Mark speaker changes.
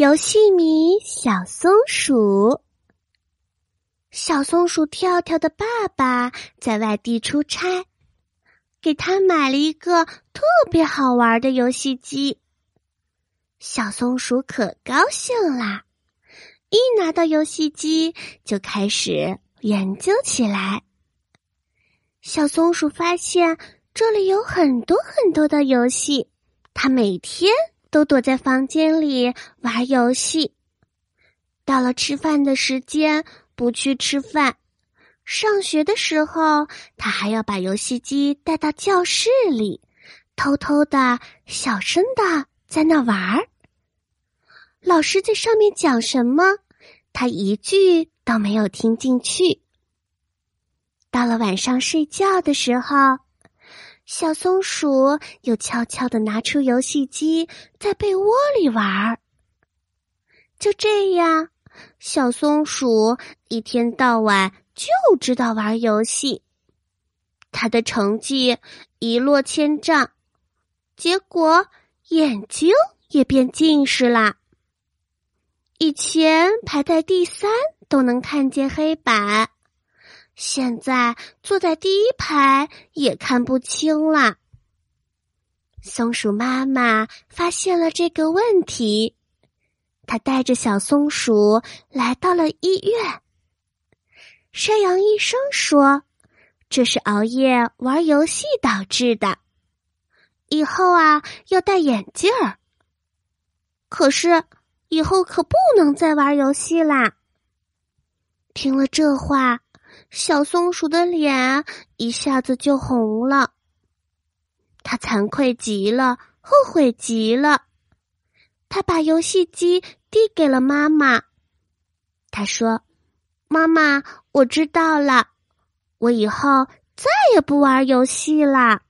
Speaker 1: 游戏迷小松鼠，小松鼠跳跳的爸爸在外地出差，给他买了一个特别好玩的游戏机。小松鼠可高兴啦，一拿到游戏机就开始研究起来。小松鼠发现这里有很多很多的游戏，它每天。都躲在房间里玩游戏。到了吃饭的时间，不去吃饭。上学的时候，他还要把游戏机带到教室里，偷偷的、小声的在那玩儿。老师在上面讲什么，他一句都没有听进去。到了晚上睡觉的时候。小松鼠又悄悄的拿出游戏机，在被窝里玩儿。就这样，小松鼠一天到晚就知道玩游戏，他的成绩一落千丈，结果眼睛也变近视啦。以前排在第三都能看见黑板。现在坐在第一排也看不清了。松鼠妈妈发现了这个问题，她带着小松鼠来到了医院。山羊医生说：“这是熬夜玩游戏导致的，以后啊要戴眼镜儿。可是以后可不能再玩游戏啦。”听了这话。小松鼠的脸一下子就红了，他惭愧极了，后悔极了。他把游戏机递给了妈妈，他说：“妈妈，我知道了，我以后再也不玩游戏了。”